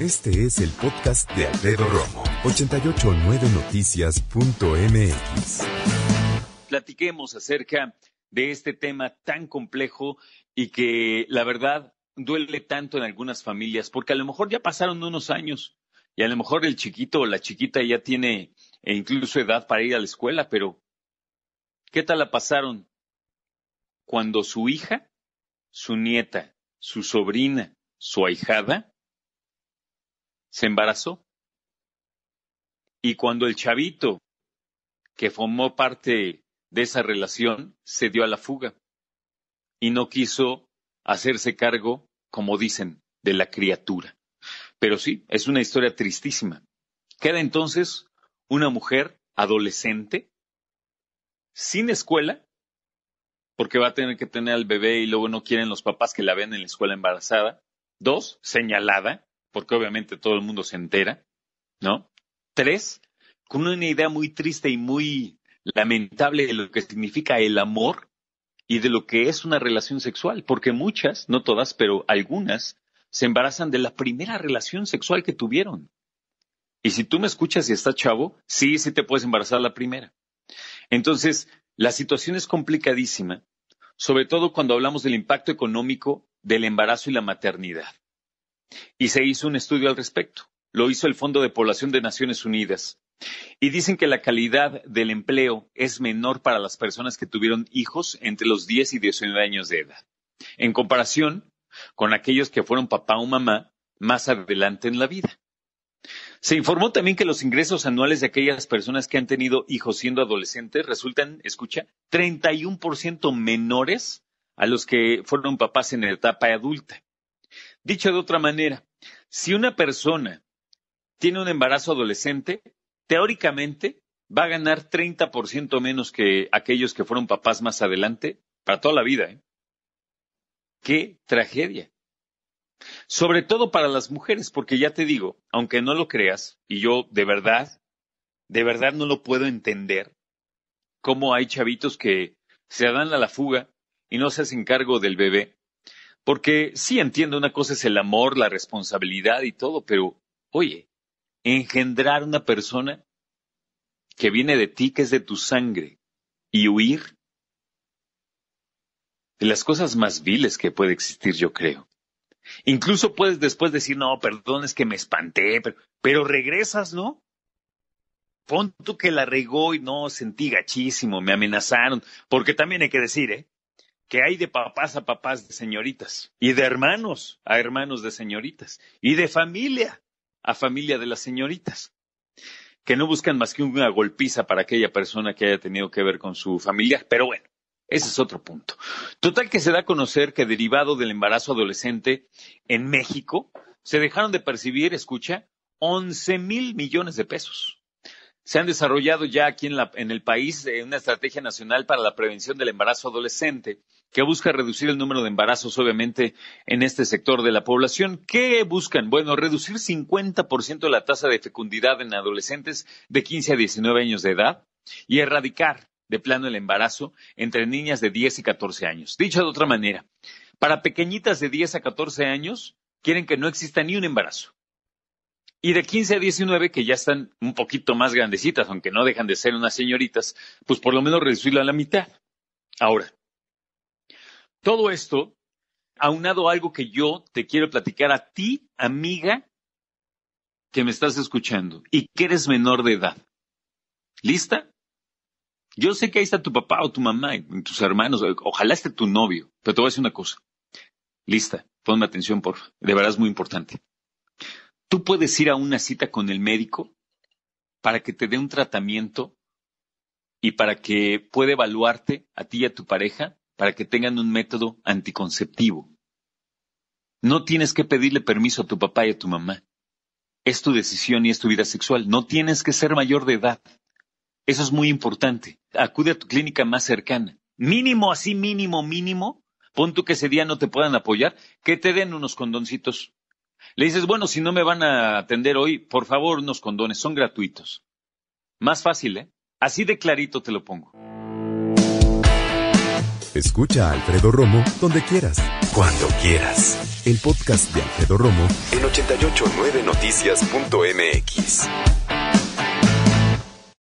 Este es el podcast de Alfredo Romo, 889noticias.mx. Platiquemos acerca de este tema tan complejo y que la verdad duele tanto en algunas familias, porque a lo mejor ya pasaron unos años y a lo mejor el chiquito o la chiquita ya tiene e incluso edad para ir a la escuela, pero ¿qué tal la pasaron cuando su hija, su nieta, su sobrina, su ahijada se embarazó. Y cuando el chavito que formó parte de esa relación se dio a la fuga y no quiso hacerse cargo, como dicen, de la criatura. Pero sí, es una historia tristísima. Queda entonces una mujer adolescente, sin escuela, porque va a tener que tener al bebé y luego no quieren los papás que la ven en la escuela embarazada. Dos, señalada, porque obviamente todo el mundo se entera, ¿no? Tres, con una idea muy triste y muy lamentable de lo que significa el amor y de lo que es una relación sexual, porque muchas, no todas, pero algunas, se embarazan de la primera relación sexual que tuvieron. Y si tú me escuchas y estás chavo, sí, sí te puedes embarazar la primera. Entonces, la situación es complicadísima, sobre todo cuando hablamos del impacto económico del embarazo y la maternidad. Y se hizo un estudio al respecto. Lo hizo el Fondo de Población de Naciones Unidas. Y dicen que la calidad del empleo es menor para las personas que tuvieron hijos entre los 10 y 19 años de edad, en comparación con aquellos que fueron papá o mamá más adelante en la vida. Se informó también que los ingresos anuales de aquellas personas que han tenido hijos siendo adolescentes resultan, escucha, 31% menores a los que fueron papás en la etapa adulta. Dicho de otra manera, si una persona tiene un embarazo adolescente, teóricamente va a ganar 30% menos que aquellos que fueron papás más adelante para toda la vida. ¿eh? ¡Qué tragedia! Sobre todo para las mujeres, porque ya te digo, aunque no lo creas, y yo de verdad, de verdad no lo puedo entender, cómo hay chavitos que se dan a la fuga y no se hacen cargo del bebé porque sí entiendo, una cosa es el amor, la responsabilidad y todo, pero oye, engendrar una persona que viene de ti, que es de tu sangre, y huir de las cosas más viles que puede existir, yo creo. Incluso puedes después decir, no, perdón, es que me espanté, pero, regresas, ¿no? Pon tú que la regó y no sentí gachísimo, me amenazaron, porque también hay que decir, ¿eh? Que hay de papás a papás de señoritas, y de hermanos a hermanos de señoritas, y de familia a familia de las señoritas, que no buscan más que una golpiza para aquella persona que haya tenido que ver con su familia, pero bueno, ese es otro punto. Total que se da a conocer que derivado del embarazo adolescente en México, se dejaron de percibir, escucha, 11 mil millones de pesos se han desarrollado ya aquí en, el país eh, una estrategia nacional para la prevención del embarazo adolescente que busca reducir el número de embarazos, obviamente, en este sector de la población. ¿Qué buscan? Bueno, reducir 50% la tasa de fecundidad en adolescentes de 15 a 19 años de edad y erradicar de plano el embarazo entre niñas de 10 y 14 años. Dicho de otra manera, para pequeñitas de 10 a 14 años, quieren que no exista ni un embarazo. Y de 15 a 19, que ya están un poquito más grandecitas, aunque no dejan de ser unas señoritas, pues por lo menos reducirlo a la mitad. Ahora, todo esto, aunado a algo que yo te quiero platicar a ti, amiga, que me estás escuchando y que eres menor de edad. ¿Lista? Yo sé que ahí está tu papá o tu mamá, tus hermanos, ojalá esté tu novio, pero te voy a decir una cosa. Lista, ponme atención, por De verdad es muy importante. Tú puedes ir a una cita con el médico para que te dé un tratamiento y para que pueda evaluarte a ti y a tu pareja para que tengan un método anticonceptivo. No tienes que pedirle permiso a tu papá y a tu mamá. Es tu decisión y es tu vida sexual. No tienes que ser mayor de edad. Eso es muy importante. Acude a tu clínica más cercana. Mínimo, así mínimo, mínimo. Pon tú que ese día no te puedan apoyar, que te den unos condoncitos. Le dices, bueno, si no me van a atender hoy, por favor, unos condones, son gratuitos. Más fácil, ¿eh? Así de clarito te lo pongo. Escucha a Alfredo Romo donde quieras, cuando quieras. El podcast de Alfredo Romo en 889noticias.mx.